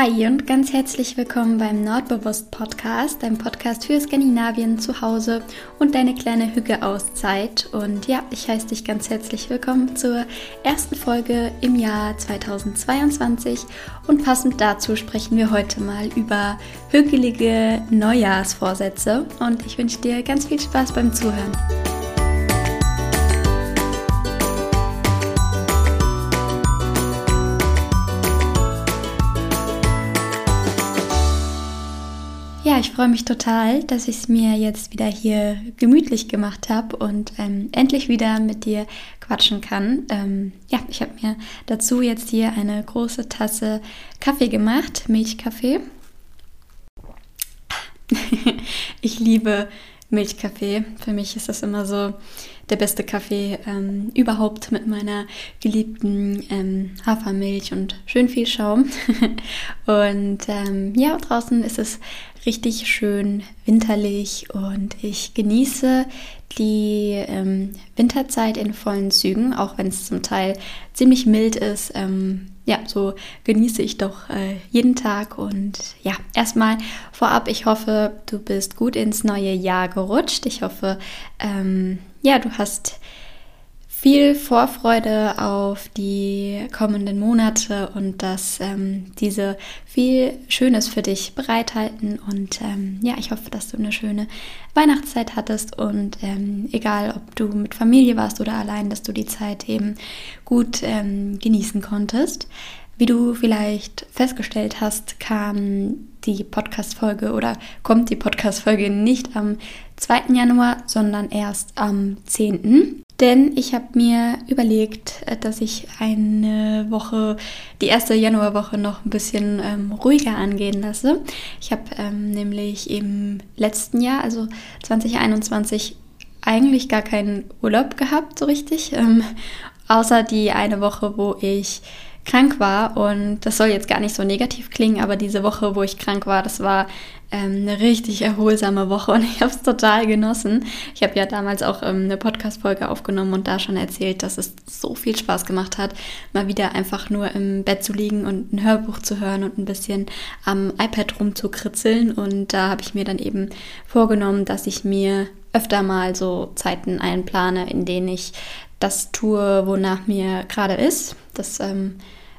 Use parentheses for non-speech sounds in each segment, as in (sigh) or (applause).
Hi und ganz herzlich willkommen beim Nordbewusst Podcast, deinem Podcast für Skandinavien zu Hause und deine kleine Hüge-Auszeit. Und ja, ich heiße dich ganz herzlich willkommen zur ersten Folge im Jahr 2022. Und passend dazu sprechen wir heute mal über hügelige Neujahrsvorsätze. Und ich wünsche dir ganz viel Spaß beim Zuhören. Ich freue mich total, dass ich es mir jetzt wieder hier gemütlich gemacht habe und ähm, endlich wieder mit dir quatschen kann. Ähm, ja, ich habe mir dazu jetzt hier eine große Tasse Kaffee gemacht, Milchkaffee. (laughs) ich liebe Milchkaffee. Für mich ist das immer so der beste Kaffee ähm, überhaupt mit meiner geliebten ähm, Hafermilch und schön viel Schaum. (laughs) und ähm, ja, draußen ist es richtig schön winterlich und ich genieße die ähm, Winterzeit in vollen Zügen, auch wenn es zum Teil ziemlich mild ist. Ähm, ja, so genieße ich doch äh, jeden Tag. Und ja, erstmal vorab, ich hoffe, du bist gut ins neue Jahr gerutscht. Ich hoffe, ähm, ja, du hast viel Vorfreude auf die kommenden Monate und dass ähm, diese viel Schönes für dich bereithalten. Und ähm, ja, ich hoffe, dass du eine schöne Weihnachtszeit hattest und ähm, egal, ob du mit Familie warst oder allein, dass du die Zeit eben gut ähm, genießen konntest. Wie du vielleicht festgestellt hast, kam die Podcast-Folge oder kommt die Podcast-Folge nicht am 2. Januar, sondern erst am 10. Denn ich habe mir überlegt, äh, dass ich eine Woche, die erste Januarwoche noch ein bisschen ähm, ruhiger angehen lasse. Ich habe ähm, nämlich im letzten Jahr, also 2021, eigentlich gar keinen Urlaub gehabt, so richtig. Ähm, außer die eine Woche, wo ich krank war. Und das soll jetzt gar nicht so negativ klingen, aber diese Woche, wo ich krank war, das war ähm, eine richtig erholsame Woche und ich habe es total genossen. Ich habe ja damals auch ähm, eine Podcast-Folge aufgenommen und da schon erzählt, dass es so viel Spaß gemacht hat, mal wieder einfach nur im Bett zu liegen und ein Hörbuch zu hören und ein bisschen am iPad rumzukritzeln. Und da habe ich mir dann eben vorgenommen, dass ich mir öfter mal so Zeiten einplane, in denen ich das tue, wonach mir gerade ist. Das ähm,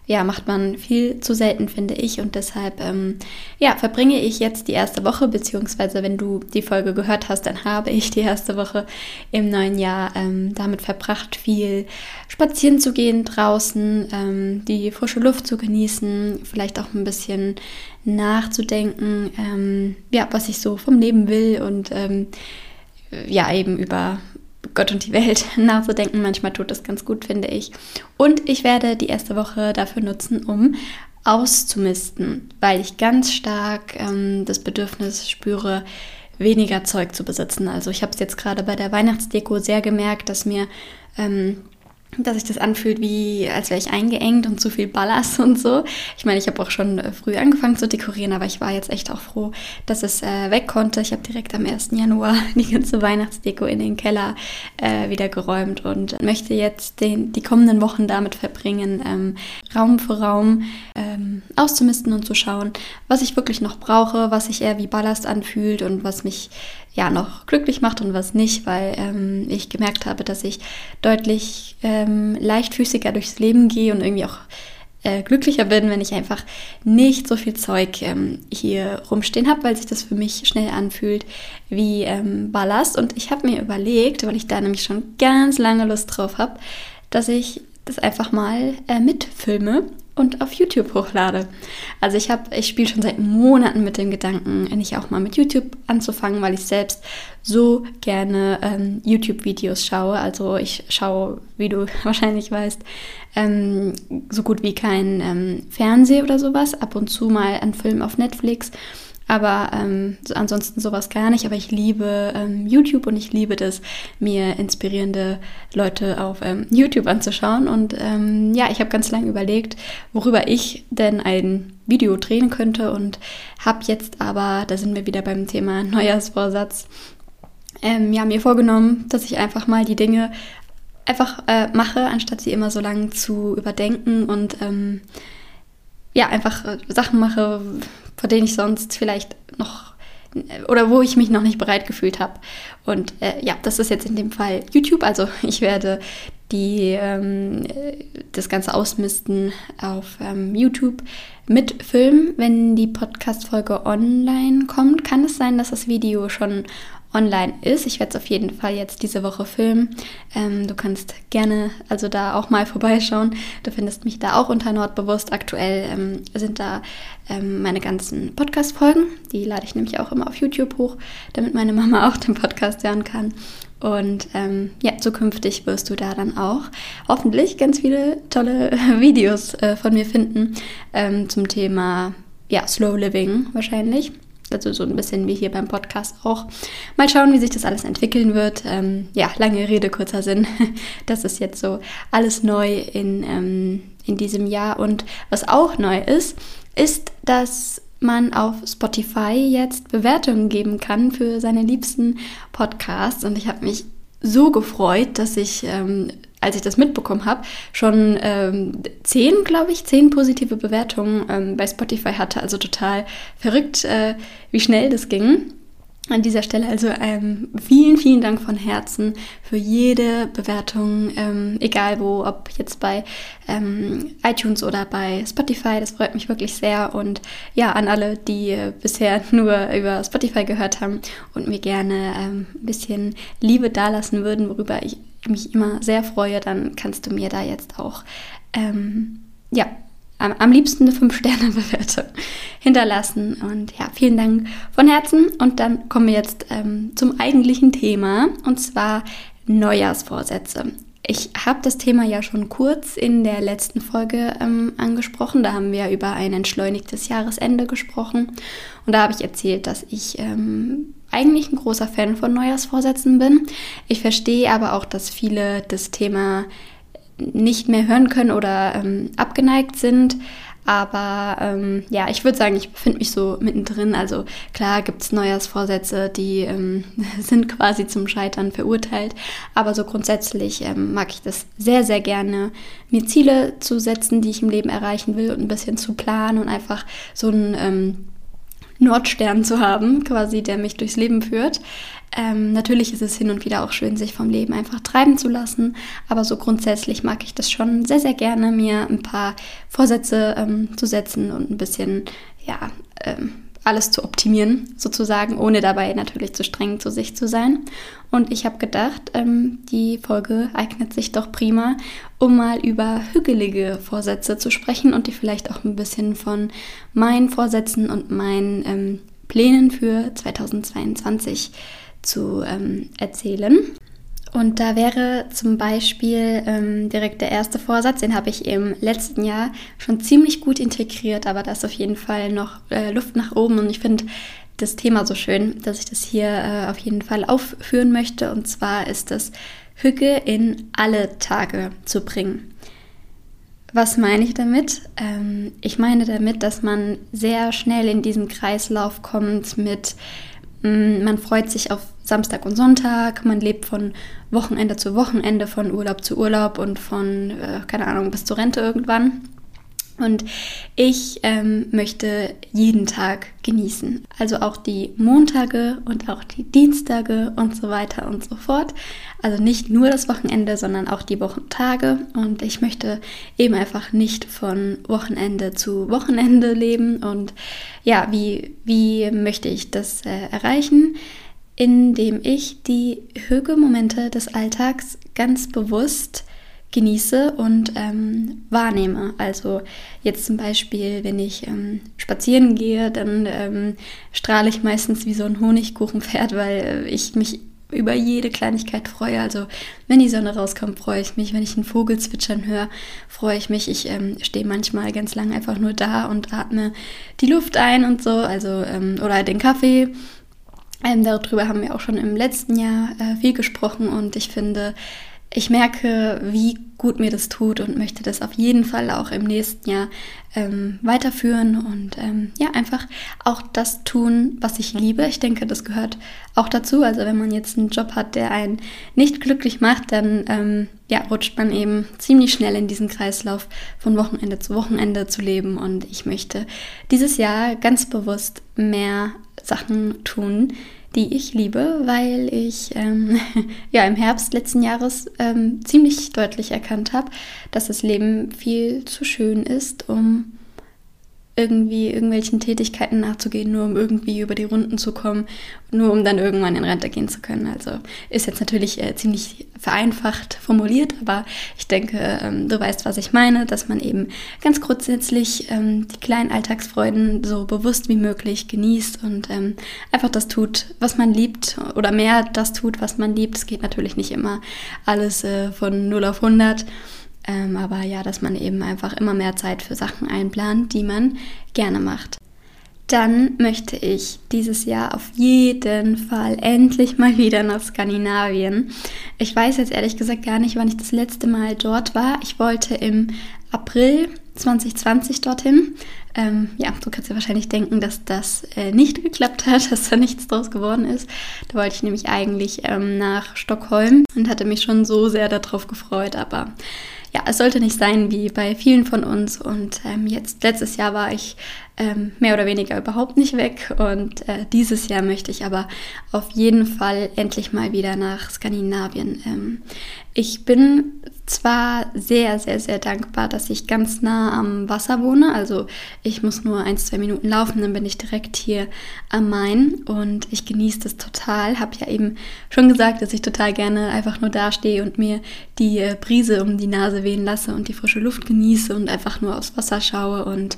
ja, macht man viel zu selten, finde ich. Und deshalb, ähm, ja, verbringe ich jetzt die erste Woche, beziehungsweise wenn du die Folge gehört hast, dann habe ich die erste Woche im neuen Jahr ähm, damit verbracht, viel spazieren zu gehen draußen, ähm, die frische Luft zu genießen, vielleicht auch ein bisschen nachzudenken, ähm, ja, was ich so vom Leben will und ähm, ja, eben über Gott und die Welt (laughs) nachzudenken. Manchmal tut das ganz gut, finde ich. Und ich werde die erste Woche dafür nutzen, um auszumisten, weil ich ganz stark ähm, das Bedürfnis spüre, weniger Zeug zu besitzen. Also ich habe es jetzt gerade bei der Weihnachtsdeko sehr gemerkt, dass mir ähm, dass sich das anfühlt, wie als wäre ich eingeengt und zu viel Ballast und so. Ich meine, ich habe auch schon äh, früh angefangen zu dekorieren, aber ich war jetzt echt auch froh, dass es äh, weg konnte. Ich habe direkt am 1. Januar (laughs) die ganze Weihnachtsdeko in den Keller äh, wieder geräumt und möchte jetzt den, die kommenden Wochen damit verbringen, ähm, Raum für Raum ähm, auszumisten und zu schauen, was ich wirklich noch brauche, was sich eher wie Ballast anfühlt und was mich ja noch glücklich macht und was nicht, weil ähm, ich gemerkt habe, dass ich deutlich ähm, leichtfüßiger durchs Leben gehe und irgendwie auch äh, glücklicher bin, wenn ich einfach nicht so viel Zeug ähm, hier rumstehen habe, weil sich das für mich schnell anfühlt wie ähm, Ballast. Und ich habe mir überlegt, weil ich da nämlich schon ganz lange Lust drauf habe, dass ich das einfach mal äh, mitfilme und auf YouTube hochlade. Also ich habe, ich spiele schon seit Monaten mit dem Gedanken, nicht auch mal mit YouTube anzufangen, weil ich selbst so gerne ähm, YouTube-Videos schaue. Also ich schaue, wie du (laughs) wahrscheinlich weißt, ähm, so gut wie kein ähm, Fernseh oder sowas. Ab und zu mal einen Film auf Netflix aber ähm, ansonsten sowas gar nicht. Aber ich liebe ähm, YouTube und ich liebe das, mir inspirierende Leute auf ähm, YouTube anzuschauen. Und ähm, ja, ich habe ganz lange überlegt, worüber ich denn ein Video drehen könnte und habe jetzt aber, da sind wir wieder beim Thema (laughs) Neujahrsvorsatz, ähm, ja, mir vorgenommen, dass ich einfach mal die Dinge einfach äh, mache, anstatt sie immer so lange zu überdenken und ähm, ja, einfach äh, Sachen mache, vor denen ich sonst vielleicht noch oder wo ich mich noch nicht bereit gefühlt habe. Und äh, ja, das ist jetzt in dem Fall YouTube. Also (laughs) ich werde die ähm, das Ganze ausmisten auf ähm, YouTube mit Film. Wenn die Podcast-Folge online kommt, kann es sein, dass das Video schon online ist. Ich werde es auf jeden Fall jetzt diese Woche filmen. Ähm, du kannst gerne also da auch mal (laughs) vorbeischauen. Du findest mich da auch unter Nordbewusst. Aktuell ähm, sind da ähm, meine ganzen Podcast-Folgen. Die lade ich nämlich auch immer auf YouTube hoch, damit meine Mama (laughs) auch den Podcast hören kann. Und ähm, ja, zukünftig wirst du da dann auch hoffentlich ganz viele tolle (laughs) Videos äh, von mir finden ähm, zum Thema ja, Slow Living wahrscheinlich. Also so ein bisschen wie hier beim Podcast auch. Mal schauen, wie sich das alles entwickeln wird. Ähm, ja, lange Rede, kurzer Sinn. (laughs) Das ist jetzt so alles neu in, ähm, in diesem Jahr. Und was auch neu ist, ist, dass man auf Spotify jetzt Bewertungen geben kann für seine liebsten Podcasts. Und ich habe mich so gefreut, dass ich, ähm, als ich das mitbekommen habe, schon ähm, zehn, glaube ich, zehn positive Bewertungen ähm, bei Spotify hatte. Also total verrückt, äh, wie schnell das ging. An dieser Stelle also ähm, vielen, vielen Dank von Herzen für jede Bewertung, ähm, egal wo, ob jetzt bei ähm, iTunes oder bei Spotify. Das freut mich wirklich sehr. Und ja, an alle, die äh, bisher (laughs) nur über Spotify gehört haben und mir gerne ähm, ein bisschen Liebe dalassen würden, worüber ich mich immer sehr freue, dann kannst du mir da jetzt auch ähm, ja, am, am liebsten eine 5-Sterne-Bewertung (laughs) hinterlassen. Und ja, vielen Dank von Herzen. Und dann kommen wir jetzt ähm, zum eigentlichen Thema, und zwar Neujahrsvorsätze. Ich habe das Thema ja schon kurz in der letzten Folge ähm, angesprochen. Da haben wir über ein entschleunigtes Jahresende gesprochen. Und da habe ich erzählt, dass ich ähm, eigentlich ein großer Fan von Neujahrsvorsätzen bin. Ich verstehe aber auch, dass viele das Thema nicht mehr hören können oder ähm, abgeneigt sind. Aber ähm, ja, ich würde sagen, ich befinde mich so mittendrin. Also klar gibt es Neujahrsvorsätze, die ähm, (laughs) sind quasi zum Scheitern verurteilt. Aber so grundsätzlich ähm, mag ich das sehr, sehr gerne, mir Ziele zu setzen, die ich im Leben erreichen will und ein bisschen zu planen und einfach so ein ähm, Nordstern zu haben, quasi, der mich durchs Leben führt. Ähm, natürlich ist es hin und wieder auch schön, sich vom Leben einfach treiben zu lassen, aber so grundsätzlich mag ich das schon sehr, sehr gerne, mir ein paar Vorsätze ähm, zu setzen und ein bisschen, ja, ähm, alles zu optimieren, sozusagen, ohne dabei natürlich zu streng zu sich zu sein. Und ich habe gedacht, ähm, die Folge eignet sich doch prima, um mal über hügelige Vorsätze zu sprechen und die vielleicht auch ein bisschen von meinen Vorsätzen und meinen ähm, Plänen für 2022 zu ähm, erzählen. Und da wäre zum Beispiel ähm, direkt der erste Vorsatz, den habe ich im letzten Jahr schon ziemlich gut integriert, aber da ist auf jeden Fall noch äh, Luft nach oben und ich finde das Thema so schön, dass ich das hier äh, auf jeden Fall aufführen möchte. Und zwar ist das Hücke in alle Tage zu bringen. Was meine ich damit? Ähm, ich meine damit, dass man sehr schnell in diesen Kreislauf kommt mit Mm, man freut sich auf Samstag und Sonntag, man lebt von Wochenende zu Wochenende, von Urlaub zu Urlaub und von, äh, keine Ahnung, bis zur Rente irgendwann. Und ich ähm, möchte jeden Tag genießen. Also auch die Montage und auch die Dienstage und so weiter und so fort. Also nicht nur das Wochenende, sondern auch die Wochentage. Und ich möchte eben einfach nicht von Wochenende zu Wochenende leben. Und ja, wie, wie möchte ich das äh, erreichen? Indem ich die Höhemomente des Alltags ganz bewusst genieße und ähm, wahrnehme. Also jetzt zum Beispiel, wenn ich ähm, spazieren gehe, dann ähm, strahle ich meistens wie so ein Honigkuchenpferd, weil äh, ich mich über jede Kleinigkeit freue. Also wenn die Sonne rauskommt, freue ich mich. Wenn ich einen Vogel zwitschern höre, freue ich mich. Ich ähm, stehe manchmal ganz lang einfach nur da und atme die Luft ein und so. Also ähm, oder den Kaffee. Ähm, darüber haben wir auch schon im letzten Jahr äh, viel gesprochen und ich finde, ich merke, wie gut mir das tut und möchte das auf jeden Fall auch im nächsten Jahr ähm, weiterführen und ähm, ja, einfach auch das tun, was ich liebe. Ich denke, das gehört auch dazu. Also wenn man jetzt einen Job hat, der einen nicht glücklich macht, dann ähm, ja, rutscht man eben ziemlich schnell in diesen Kreislauf von Wochenende zu Wochenende zu leben. Und ich möchte dieses Jahr ganz bewusst mehr Sachen tun, die ich liebe, weil ich ähm, (laughs) ja im Herbst letzten Jahres ähm, ziemlich deutlich erkannt habe, dass das Leben viel zu schön ist, um irgendwie irgendwelchen Tätigkeiten nachzugehen, nur um irgendwie über die Runden zu kommen, nur um dann irgendwann in Rente gehen zu können. Also ist jetzt natürlich äh, ziemlich vereinfacht formuliert, aber ich denke, ähm, du weißt, was ich meine, dass man eben ganz grundsätzlich ähm, die kleinen Alltagsfreuden so bewusst wie möglich genießt und ähm, einfach das tut, was man liebt oder mehr das tut, was man liebt. Es geht natürlich nicht immer alles äh, von 0 auf 100. Ähm, aber ja, dass man eben einfach immer mehr Zeit für Sachen einplant, die man gerne macht. Dann möchte ich dieses Jahr auf jeden Fall endlich mal wieder nach Skandinavien. Ich weiß jetzt ehrlich gesagt gar nicht, wann ich das letzte Mal dort war. Ich wollte im April 2020 dorthin. Ähm, ja, du kannst dir wahrscheinlich denken, dass das äh, nicht geklappt hat, (laughs) dass da nichts draus geworden ist. Da wollte ich nämlich eigentlich ähm, nach Stockholm und hatte mich schon so sehr darauf gefreut, aber ja, es sollte nicht sein wie bei vielen von uns. Und ähm, jetzt, letztes Jahr war ich ähm, mehr oder weniger überhaupt nicht weg. Und äh, dieses Jahr möchte ich aber auf jeden Fall endlich mal wieder nach Skandinavien. Ähm, ich bin zwar sehr, sehr, sehr dankbar, dass ich ganz nah am Wasser wohne. Also ich muss nur ein, zwei Minuten laufen, dann bin ich direkt hier am Main und ich genieße das total. Habe ja eben schon gesagt, dass ich total gerne einfach nur dastehe und mir die äh, Brise um die Nase wehen lasse und die frische Luft genieße und einfach nur aufs Wasser schaue und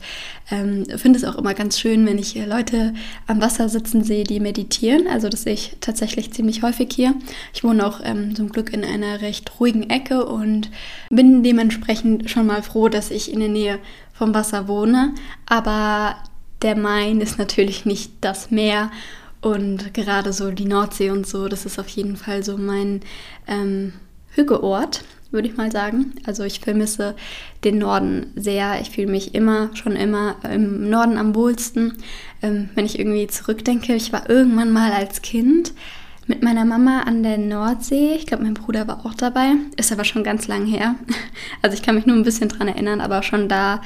ähm, finde es auch immer ganz schön, wenn ich Leute am Wasser sitzen sehe, die meditieren. Also das sehe ich tatsächlich ziemlich häufig hier. Ich wohne auch ähm, zum Glück in einer recht ruhigen Ecke und bin dementsprechend schon mal froh, dass ich in der Nähe vom Wasser wohne. Aber der Main ist natürlich nicht das Meer und gerade so die Nordsee und so, das ist auf jeden Fall so mein ähm, Hügeort würde ich mal sagen. Also ich vermisse den Norden sehr. Ich fühle mich immer, schon immer im Norden am wohlsten. Ähm, wenn ich irgendwie zurückdenke, ich war irgendwann mal als Kind mit meiner Mama an der Nordsee. Ich glaube, mein Bruder war auch dabei. Ist aber schon ganz lang her. (laughs) Also ich kann mich nur ein bisschen dran erinnern, aber schon da,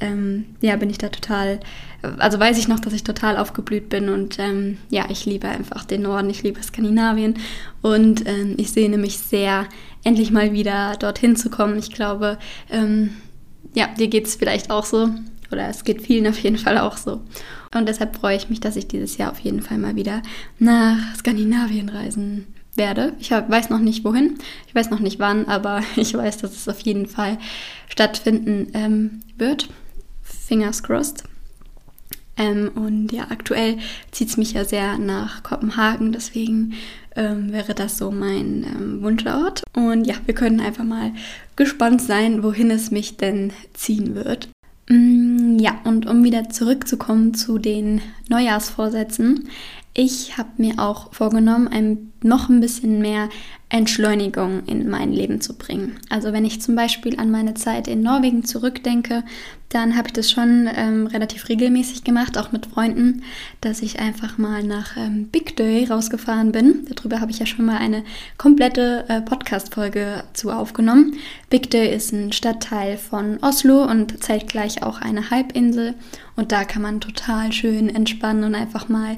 ähm, ja, bin ich da total, also weiß ich noch, dass ich total aufgeblüht bin und ähm, ja, ich liebe einfach den Norden, ich liebe Skandinavien und ähm, ich sehne mich sehr endlich mal wieder dorthin zu kommen. Ich glaube, ähm, ja, dir geht es vielleicht auch so. Oder es geht vielen auf jeden Fall auch so. Und deshalb freue ich mich, dass ich dieses Jahr auf jeden Fall mal wieder nach Skandinavien reisen werde. Ich weiß noch nicht wohin, ich weiß noch nicht wann, aber (laughs) ich weiß, dass es auf jeden Fall stattfinden ähm, wird. Fingers crossed. Ähm, und ja, aktuell zieht es mich ja sehr nach Kopenhagen, deswegen ähm, wäre das so mein ähm, Wunschort. Und ja, wir können einfach mal gespannt sein, wohin es mich denn ziehen wird. Mm, ja, und um wieder zurückzukommen zu den Neujahrsvorsätzen. Ich habe mir auch vorgenommen, ein, noch ein bisschen mehr Entschleunigung in mein Leben zu bringen. Also wenn ich zum Beispiel an meine Zeit in Norwegen zurückdenke, dann habe ich das schon ähm, relativ regelmäßig gemacht, auch mit Freunden, dass ich einfach mal nach ähm, Big Day rausgefahren bin. Darüber habe ich ja schon mal eine komplette äh, Podcast-Folge zu aufgenommen. Big Day ist ein Stadtteil von Oslo und zeitgleich auch eine Halbinsel. Und da kann man total schön entspannen und einfach mal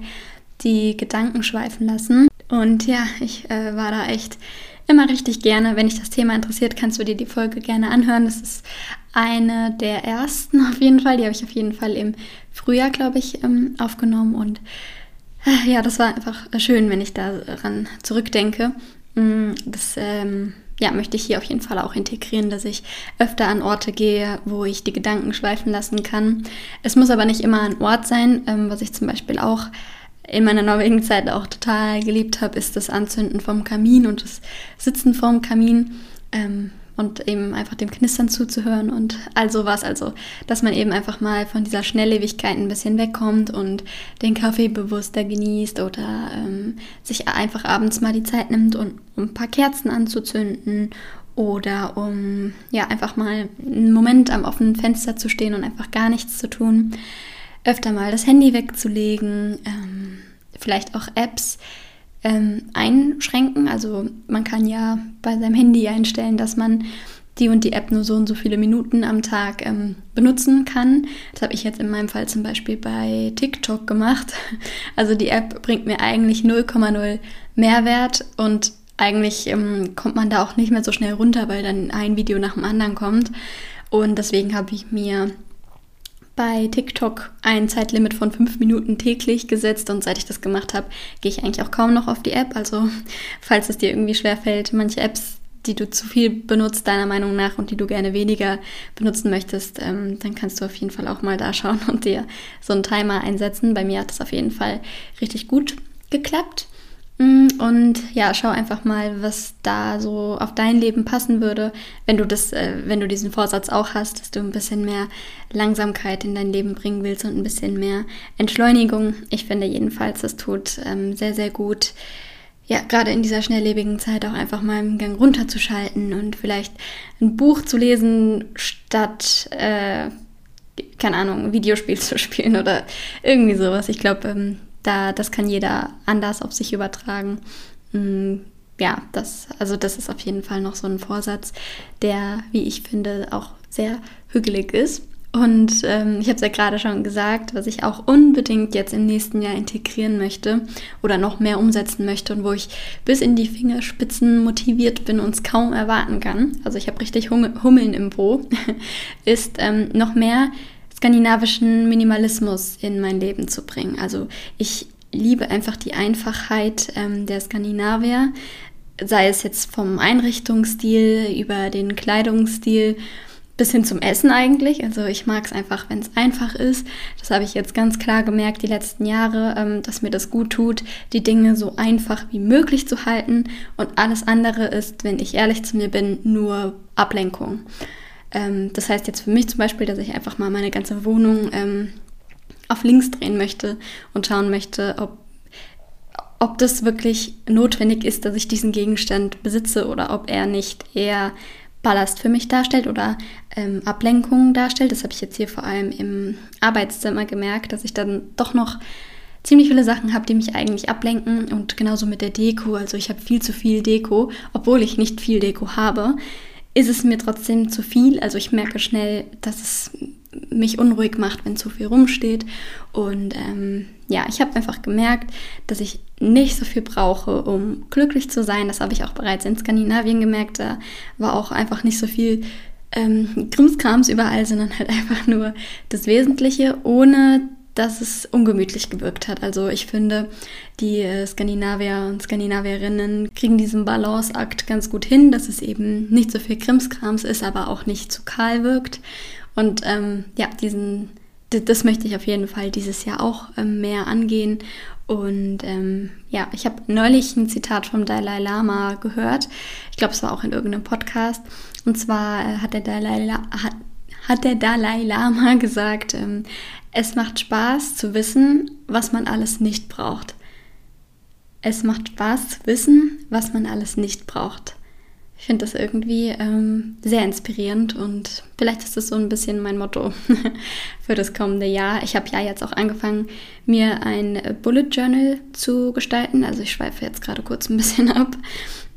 die Gedanken schweifen lassen. Und ja, ich äh, war da echt immer richtig gerne. Wenn dich das Thema interessiert, kannst du dir die Folge gerne anhören. Das ist eine der ersten auf jeden Fall. Die habe ich auf jeden Fall im Frühjahr, glaube ich, ähm, aufgenommen. Und äh, ja, das war einfach schön, wenn ich daran zurückdenke. Mm, das ähm, ja, möchte ich hier auf jeden Fall auch integrieren, dass ich öfter an Orte gehe, wo ich die Gedanken schweifen lassen kann. Es muss aber nicht immer ein Ort sein, ähm, was ich zum Beispiel auch in meiner Norwegen-Zeit auch total geliebt habe, ist das Anzünden vom Kamin und das Sitzen vorm Kamin. Ähm, und eben einfach dem Knistern zuzuhören und all sowas. Also, dass man eben einfach mal von dieser Schnelllebigkeit ein bisschen wegkommt und den Kaffee bewusster genießt oder ähm, sich einfach abends mal die Zeit nimmt, um, um ein paar Kerzen anzuzünden oder um ja einfach mal einen Moment am offenen Fenster zu stehen und einfach gar nichts zu tun. Öfter mal das Handy wegzulegen, ähm, vielleicht auch Apps ähm, einschränken. Also man kann ja bei seinem Handy einstellen, dass man die und die App nur so und so viele Minuten am Tag ähm, benutzen kann. Das habe ich jetzt in meinem Fall zum Beispiel bei TikTok gemacht. (laughs) Also die App bringt mir eigentlich 0,0 Mehrwert und eigentlich ähm, kommt man da auch nicht mehr so schnell runter, weil dann ein Video nach dem anderen kommt. Und deswegen habe ich mir bei TikTok ein Zeitlimit von fünf Minuten täglich gesetzt und seit ich das gemacht habe, gehe ich eigentlich auch kaum noch auf die App. Also (laughs) falls es dir irgendwie schwerfällt, manche Apps, die du zu viel benutzt, deiner Meinung nach, und die du gerne weniger benutzen möchtest, ähm, dann kannst du auf jeden Fall auch mal da schauen (laughs) und dir so einen Timer einsetzen. Bei mir hat das auf jeden Fall richtig gut geklappt. Mm, und ja, schau einfach mal, was da so auf dein Leben passen würde, wenn du das, äh, wenn du diesen Vorsatz auch hast, dass du ein bisschen mehr Langsamkeit in dein Leben bringen willst und ein bisschen mehr Entschleunigung. Ich finde jedenfalls, das tut ähm, sehr, sehr gut. Ja, gerade in dieser schnelllebigen Zeit auch einfach mal im Gang runterzuschalten und vielleicht ein Buch zu lesen, statt, äh, keine Ahnung, Videospiel (laughs) zu spielen oder irgendwie sowas. Ich glaube, ähm, da, das kann jeder anders auf sich übertragen. Mm, ja, das, also das ist auf jeden Fall noch so ein Vorsatz, der, wie ich finde, auch sehr hügelig ist. Und ähm, ich habe es ja gerade schon gesagt, was ich auch unbedingt jetzt im nächsten Jahr integrieren möchte oder noch mehr umsetzen möchte und wo ich bis in die Fingerspitzen motiviert bin und es kaum erwarten kann. Also ich habe richtig Hummeln im Po, (laughs) ist ähm, noch mehr skandinavischen Minimalismus in mein Leben zu bringen. Also ich liebe einfach die Einfachheit ähm, der Skandinavier, sei es jetzt vom Einrichtungsstil über den Kleidungsstil bis hin zum Essen eigentlich. Also ich mag es einfach, wenn es einfach ist. Das habe ich jetzt ganz klar gemerkt die letzten Jahre, ähm, dass mir das gut tut, die Dinge so einfach wie möglich zu halten. Und alles andere ist, wenn ich ehrlich zu mir bin, nur Ablenkung. Ähm, das heißt jetzt für mich zum Beispiel, dass ich einfach mal meine ganze Wohnung ähm, auf links drehen möchte und schauen möchte, ob, ob das wirklich notwendig ist, dass ich diesen Gegenstand besitze oder ob er nicht eher Ballast für mich darstellt oder ähm, Ablenkung darstellt. Das habe ich jetzt hier vor allem im Arbeitszimmer gemerkt, dass ich dann doch noch ziemlich viele Sachen habe, die mich eigentlich ablenken und genauso mit der Deko. Also ich habe viel zu viel Deko, obwohl ich nicht viel Deko habe ist es mir trotzdem zu viel. Also ich merke schnell, dass es mich unruhig macht, wenn zu viel rumsteht. Und ähm, ja, ich habe einfach gemerkt, dass ich nicht so viel brauche, um glücklich zu sein. Das habe ich auch bereits in Skandinavien gemerkt. Da war auch einfach nicht so viel ähm, Krimskrams überall, sondern halt (laughs) einfach nur das Wesentliche, ohne dass es ungemütlich gewirkt hat. Also ich finde, die äh, Skandinavier und Skandinavierinnen kriegen diesen Balanceakt ganz gut hin, dass es eben nicht so viel Krimskrams ist, aber auch nicht zu kahl wirkt. Und ähm, ja, diesen, das möchte ich auf jeden Fall dieses Jahr auch ähm, mehr angehen. Und ähm, ja, ich habe neulich ein Zitat vom Dalai Lama gehört. Ich glaube, es war auch in irgendeinem Podcast. Und zwar äh, hat der Dalai, La hat, hat der Dalai Lama (laughs) gesagt, ähm, es macht Spaß zu wissen, was man alles nicht braucht. Es macht Spaß zu wissen, was man alles nicht braucht. Ich finde das irgendwie ähm, sehr inspirierend und vielleicht ist das so ein bisschen mein Motto (laughs) für das kommende Jahr. Ich habe ja jetzt auch angefangen, mir ein Bullet Journal zu gestalten. Also ich schweife jetzt gerade kurz ein bisschen ab.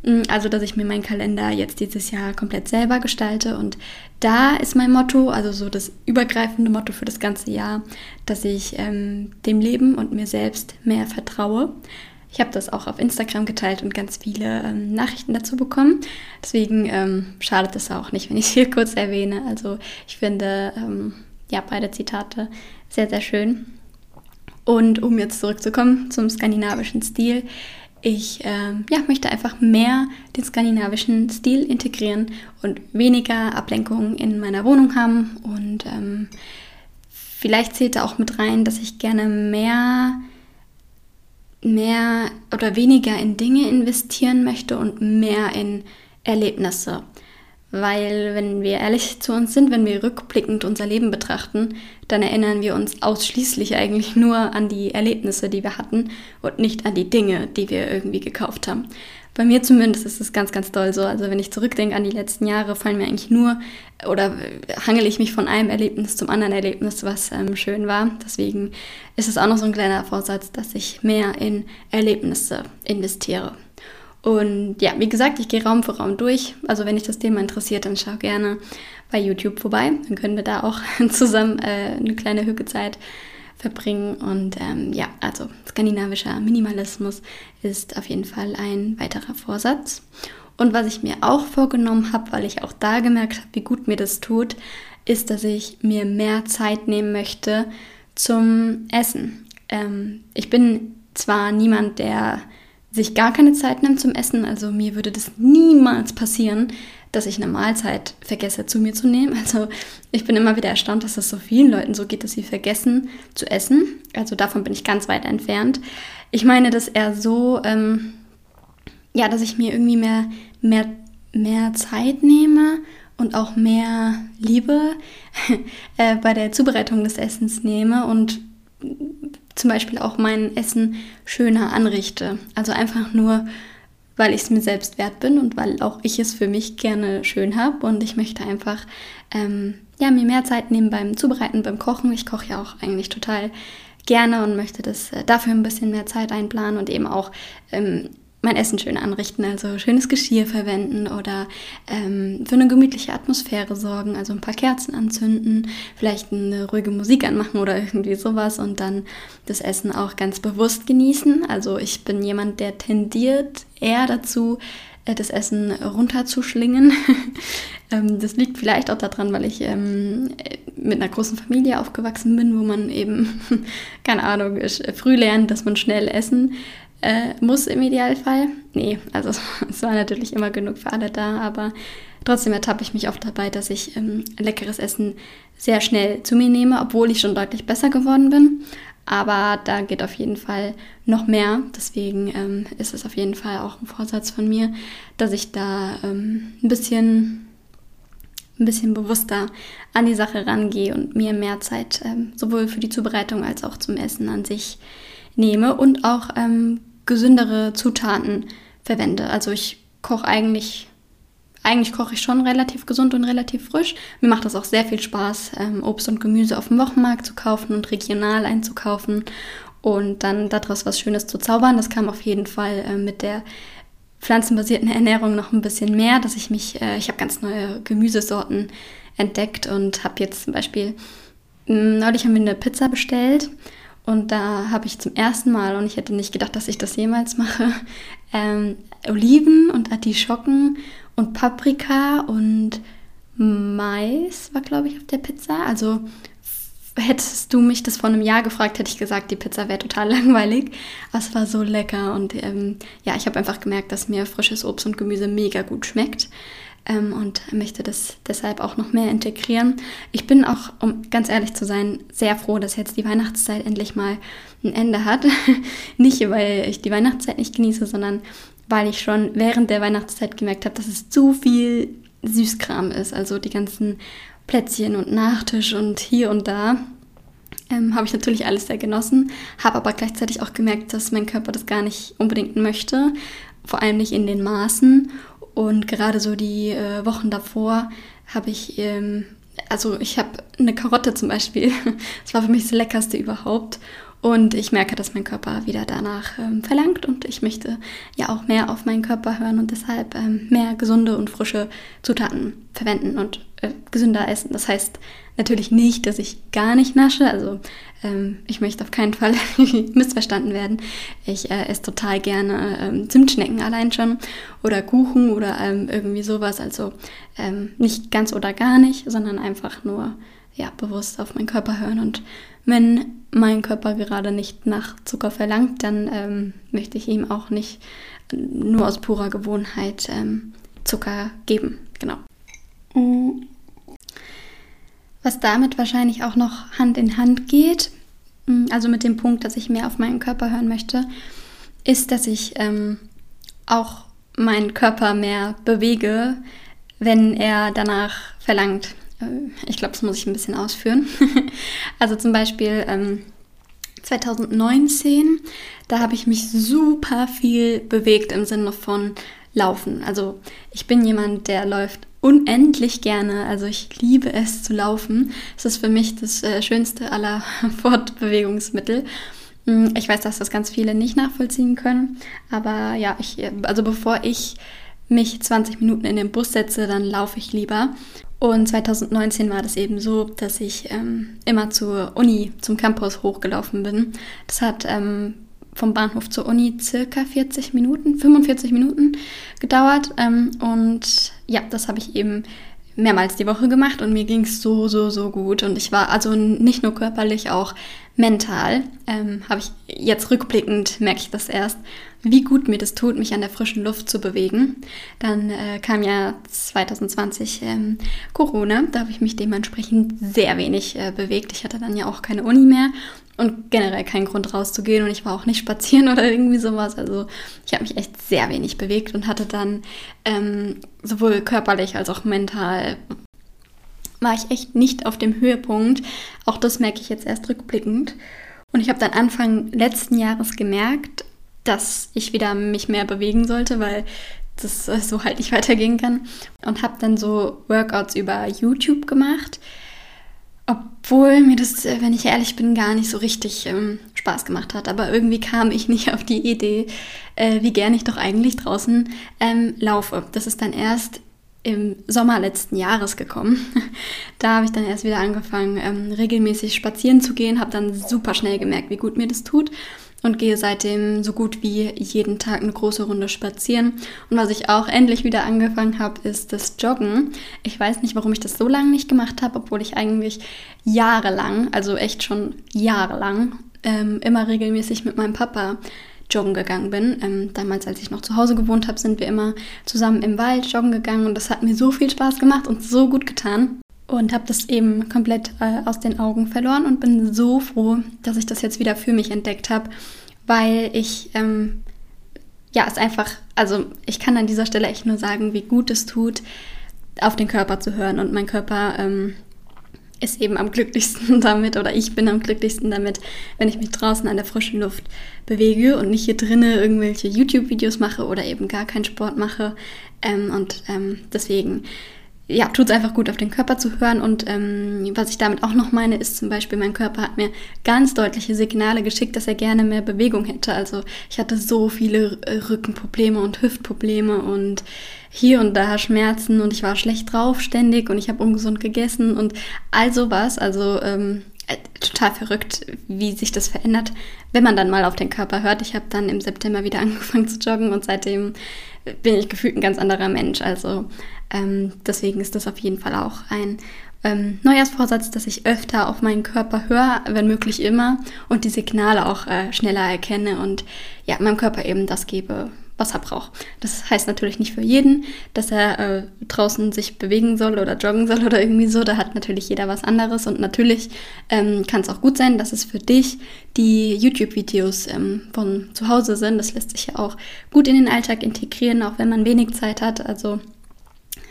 Mm, also, dass ich mir meinen Kalender jetzt dieses Jahr komplett selber gestalte. Und da ist mein Motto, also so das übergreifende Motto für das ganze Jahr, dass ich ähm, dem Leben und mir selbst mehr vertraue. Ich habe das auch auf Instagram geteilt und ganz viele ähm, Nachrichten dazu bekommen. Deswegen ähm, schadet es auch nicht, wenn ich es (laughs) hier kurz erwähne. Also ich finde ähm, ja beide Zitate sehr, sehr schön. Und um jetzt zurückzukommen zum skandinavischen Stil, ich ähm, ja, möchte einfach mehr den skandinavischen Stil integrieren und weniger Ablenkungen in meiner Wohnung haben. Und ähm, vielleicht zählt da auch mit rein, dass ich gerne mehr, mehr oder weniger in Dinge investieren möchte und mehr in Erlebnisse. Weil wenn wir ehrlich zu uns sind, wenn wir rückblickend unser Leben betrachten, dann erinnern wir uns ausschließlich eigentlich nur an die Erlebnisse, die wir hatten und nicht an die Dinge, die wir irgendwie gekauft haben. Bei mir zumindest ist es ganz, ganz toll so. Also wenn ich zurückdenke an die letzten Jahre, fallen mir eigentlich nur oder hangele ich mich von einem Erlebnis zum anderen Erlebnis, was ähm, schön war. Deswegen ist es auch noch so ein kleiner Vorsatz, dass ich mehr in Erlebnisse investiere. Und ja, wie gesagt, ich gehe Raum für Raum durch. Also wenn dich das Thema interessiert, dann schau gerne bei YouTube vorbei. Dann können wir da auch (laughs) zusammen äh, eine kleine Hückezeit verbringen. Und ähm, ja, also skandinavischer Minimalismus ist auf jeden Fall ein weiterer Vorsatz. Und was ich mir auch vorgenommen habe, weil ich auch da gemerkt habe, wie gut mir das tut, ist, dass ich mir mehr Zeit nehmen möchte zum Essen. Ähm, ich bin zwar niemand, der sich gar keine Zeit nimmt zum Essen, also mir würde das niemals passieren, dass ich eine Mahlzeit vergesse zu mir zu nehmen. Also ich bin immer wieder erstaunt, dass das so vielen Leuten so geht, dass sie vergessen zu essen. Also davon bin ich ganz weit entfernt. Ich meine das eher so, ähm, ja, dass ich mir irgendwie mehr, mehr, mehr Zeit nehme und auch mehr Liebe (laughs) äh, bei der Zubereitung des Essens nehme und zum Beispiel auch mein Essen schöner anrichte. Also einfach nur weil ich es mir selbst wert bin und weil auch ich es für mich gerne schön habe und ich möchte einfach ähm, ja, mir mehr Zeit nehmen beim Zubereiten, beim Kochen. Ich koche ja auch eigentlich total gerne und möchte das äh, dafür ein bisschen mehr Zeit einplanen und eben auch ähm, mein Essen schön anrichten, also schönes Geschirr verwenden oder ähm, für eine gemütliche Atmosphäre sorgen, also ein paar Kerzen anzünden, vielleicht eine ruhige Musik anmachen oder irgendwie sowas und dann das Essen auch ganz bewusst genießen. Also ich bin jemand, der tendiert eher dazu, äh, das Essen runterzuschlingen. (laughs) Ähm, das liegt vielleicht auch daran, weil ich ähm, mit einer großen Familie aufgewachsen bin, wo man eben, (laughs) keine Ahnung, früh lernt, dass man schnell essen äh, muss im Idealfall. Nee, also (laughs) es war natürlich immer genug für alle da, aber trotzdem ertappe ich mich oft dabei, dass ich ähm, leckeres Essen sehr schnell zu mir nehme, obwohl ich schon deutlich besser geworden bin. Aber da geht auf jeden Fall noch mehr. Deswegen ähm, ist es auf jeden Fall auch ein Vorsatz von mir, dass ich da ähm, ein bisschen ein bisschen bewusster an die Sache rangehe und mir mehr Zeit ähm, sowohl für die Zubereitung als auch zum Essen an sich nehme und auch ähm, gesündere Zutaten verwende. Also ich koche eigentlich, eigentlich koche ich schon relativ gesund und relativ frisch. Mir macht das auch sehr viel Spaß, ähm, Obst und Gemüse auf dem Wochenmarkt zu kaufen und regional einzukaufen und dann daraus was Schönes zu zaubern. Das kam auf jeden Fall äh, mit der pflanzenbasierten Ernährung noch ein bisschen mehr, dass ich mich, äh, ich habe ganz neue Gemüsesorten entdeckt und habe jetzt zum Beispiel, neulich haben wir eine Pizza bestellt und da habe ich zum ersten Mal, und ich hätte nicht gedacht, dass ich das jemals mache, (laughs) ähm, Oliven und Artischocken und Paprika und Mais war, glaube ich, auf der Pizza. Also hättest du mich das vor einem Jahr gefragt, hätte ich gesagt, die Pizza wäre total (laughs) langweilig. Aber es war so lecker und ähm, ja, ich habe einfach gemerkt, dass mir frisches Obst und Gemüse mega gut schmeckt ähm, und möchte das deshalb auch noch mehr integrieren. Ich bin auch, um ganz ehrlich zu sein, sehr froh, dass jetzt die Weihnachtszeit endlich mal ein Ende hat. (laughs) nicht, weil ich die Weihnachtszeit nicht genieße, sondern weil ich schon während der Weihnachtszeit gemerkt habe, dass es zu viel Süßkram ist. Also die ganzen Plätzchen und Nachtisch und hier und da. Ähm, habe ich natürlich alles sehr genossen, habe aber gleichzeitig auch gemerkt, dass mein Körper das gar nicht unbedingt möchte, vor allem nicht in den Maßen und gerade so die äh, Wochen davor habe ich, ähm, also ich habe eine Karotte zum Beispiel. (laughs) Das war für mich das Leckerste überhaupt. Und ich merke, dass mein Körper wieder danach ähm, verlangt und ich möchte ja auch mehr auf meinen Körper hören und deshalb ähm, mehr gesunde und frische Zutaten verwenden und äh, gesünder essen. Das heißt natürlich nicht, dass ich gar nicht nasche. Also ähm, ich möchte auf keinen Fall (laughs) missverstanden werden. Ich äh, esse total gerne ähm, Zimtschnecken allein schon oder Kuchen oder ähm, irgendwie sowas. Also ähm, nicht ganz oder gar nicht, sondern einfach nur ja, bewusst auf meinen Körper hören. Und wenn mein Körper gerade nicht nach Zucker verlangt, dann ähm, möchte ich ihm auch nicht nur aus purer Gewohnheit ähm, Zucker geben. Genau. Mm. Was damit wahrscheinlich auch noch Hand in Hand geht, mm, also mit dem Punkt, dass ich mehr auf meinen Körper hören möchte, ist, dass ich ähm, auch meinen Körper mehr bewege, wenn er danach verlangt. Äh, ich glaube, das muss ich ein bisschen ausführen. (laughs) also zum Beispiel ähm, 2019, da habe ich mich super viel bewegt im Sinne von Laufen. Also ich bin jemand, der läuft unendlich gerne. Also ich liebe es zu laufen. Es ist für mich das äh, schönste aller (laughs) Fortbewegungsmittel. Hm, ich weiß, dass das ganz viele nicht nachvollziehen können, aber ja, ich, also bevor ich mich 20 Minuten in den Bus setze, dann laufe ich lieber. Und 2019 war das eben so, dass ich ähm, immer zur Uni, zum Campus hochgelaufen bin. Das hat ähm, vom Bahnhof zur Uni circa 40 Minuten, 45 Minuten gedauert. Ähm, und ja, das habe ich eben mehrmals die Woche gemacht und mir ging es so, so, so gut. Und ich war also nicht nur körperlich, auch mental. Ähm, habe ich jetzt rückblickend, merke ich das erst, wie gut mir das tut, mich an der frischen Luft zu bewegen. Dann äh, kam ja 2020 ähm, Corona, da habe ich mich dementsprechend sehr wenig äh, bewegt. Ich hatte dann ja auch keine Uni mehr und generell keinen Grund rauszugehen und ich war auch nicht spazieren (laughs) oder irgendwie sowas. Also ich habe mich echt sehr wenig bewegt und hatte dann ähm, sowohl körperlich als auch mental war ich echt nicht auf dem Höhepunkt. Auch das merke ich jetzt erst rückblickend. Und ich habe dann Anfang letzten Jahres gemerkt, dass ich wieder mich mehr bewegen sollte, weil das so halt nicht weitergehen kann. Und habe dann so Workouts über YouTube gemacht, obwohl mir das, äh, wenn ich ehrlich bin, gar nicht so richtig ähm, Spaß gemacht hat. Aber irgendwie kam ich (laughs) nicht auf die Idee, äh, wie gern ich doch eigentlich draußen ähm, laufe. Das ist dann erst im Sommer letzten Jahres gekommen. (laughs) Da habe ich dann erst wieder angefangen, ähm, regelmäßig spazieren zu gehen, habe dann super schnell gemerkt, wie gut mir das tut und gehe seitdem so gut wie jeden Tag eine große Runde spazieren. Und was ich auch endlich wieder angefangen habe, ist das Joggen. Ich weiß nicht, warum ich das so lange nicht gemacht habe, obwohl ich eigentlich jahrelang, also echt schon jahrelang, ähm, immer regelmäßig mit meinem Papa joggen gegangen bin. Ähm, damals, als ich noch zu Hause gewohnt habe, sind wir immer zusammen im Wald joggen gegangen und das hat mir so viel Spaß gemacht und so gut getan. Und habe das eben komplett äh, aus den Augen verloren und bin so froh, dass ich das jetzt wieder für mich entdeckt habe, weil ich, ähm, ja, es einfach, also ich kann an dieser Stelle echt nur sagen, wie gut es tut, auf den Körper zu hören und mein Körper ähm, ist eben am glücklichsten (laughs) damit oder ich bin am glücklichsten damit, wenn ich mich draußen an der frischen Luft bewege und nicht hier drinnen irgendwelche YouTube-Videos mache oder eben gar keinen Sport mache. Ähm, und ähm, deswegen ja, tut es einfach gut, auf den Körper zu hören. Und ähm, was ich damit auch noch meine, ist zum Beispiel, mein Körper hat mir ganz deutliche Signale geschickt, dass er gerne mehr Bewegung hätte. Also ich hatte so viele Rückenprobleme und Hüftprobleme und hier und da Schmerzen und ich war schlecht drauf ständig und ich habe ungesund gegessen und all sowas. Also ähm, äh, total verrückt, wie sich das verändert, wenn man dann mal auf den Körper hört. Ich habe dann im September wieder (laughs) angefangen zu joggen und seitdem bin ich gefühlt ein ganz anderer Mensch. Also ähm, deswegen ist das auf jeden Fall auch ein ähm, Neujahrsvorsatz, dass ich öfter auf meinen Körper höre, wenn möglich immer, und die Signale auch äh, schneller erkenne und ja, meinem Körper eben das gebe, was er braucht. Das heißt natürlich nicht für jeden, dass er äh, draußen sich bewegen soll oder joggen soll oder irgendwie so. Da hat natürlich jeder was anderes und natürlich ähm, kann es auch gut sein, dass es für dich die YouTube-Videos ähm, von zu Hause sind. Das lässt sich ja auch gut in den Alltag integrieren, auch wenn man wenig Zeit hat. Also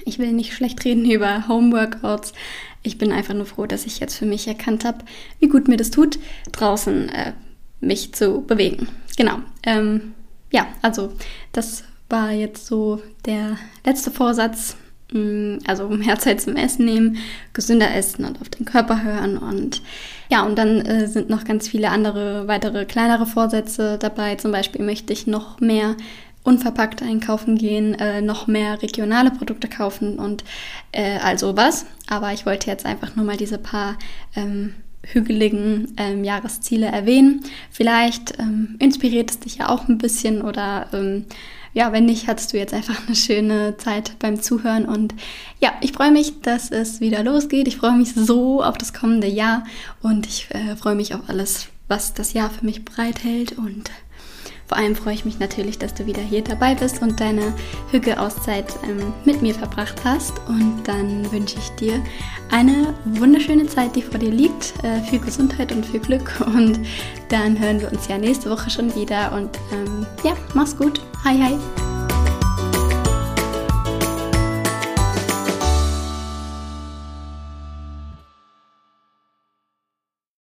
ich will nicht schlecht reden über Homeworkouts. Ich bin einfach nur froh, dass ich jetzt für mich erkannt habe, wie gut mir das tut, draußen äh, mich zu bewegen. Genau. Ähm, ja, also das war jetzt so der letzte Vorsatz. Mm, also mehr (laughs) Zeit zum Essen nehmen, gesünder essen und auf den Körper hören. Und ja, und dann äh, sind noch ganz viele andere, weitere kleinere Vorsätze dabei. Zum Beispiel möchte ich noch mehr unverpackt einkaufen gehen, äh, noch mehr regionale Produkte kaufen und äh, also was. Aber ich wollte jetzt einfach nur mal diese paar ähm, hügeligen ähm, Jahresziele erwähnen. Vielleicht ähm, inspiriert es dich ja auch ein bisschen oder ähm, ja, wenn nicht, hattest du jetzt einfach eine schöne Zeit beim Zuhören und ja, ich freue mich, dass es wieder losgeht. Ich freue mich so auf das kommende Jahr und ich äh, freue mich auf alles, was das Jahr für mich bereithält und vor allem freue ich mich natürlich, dass du wieder hier dabei bist und deine Hügge-Auszeit ähm, mit mir verbracht hast. Und dann wünsche ich dir eine wunderschöne Zeit, die vor dir liegt. Äh, viel Gesundheit und viel Glück. (laughs) Und dann hören wir uns ja nächste Woche schon wieder. Und ähm, ja, mach's gut. Hi, hi.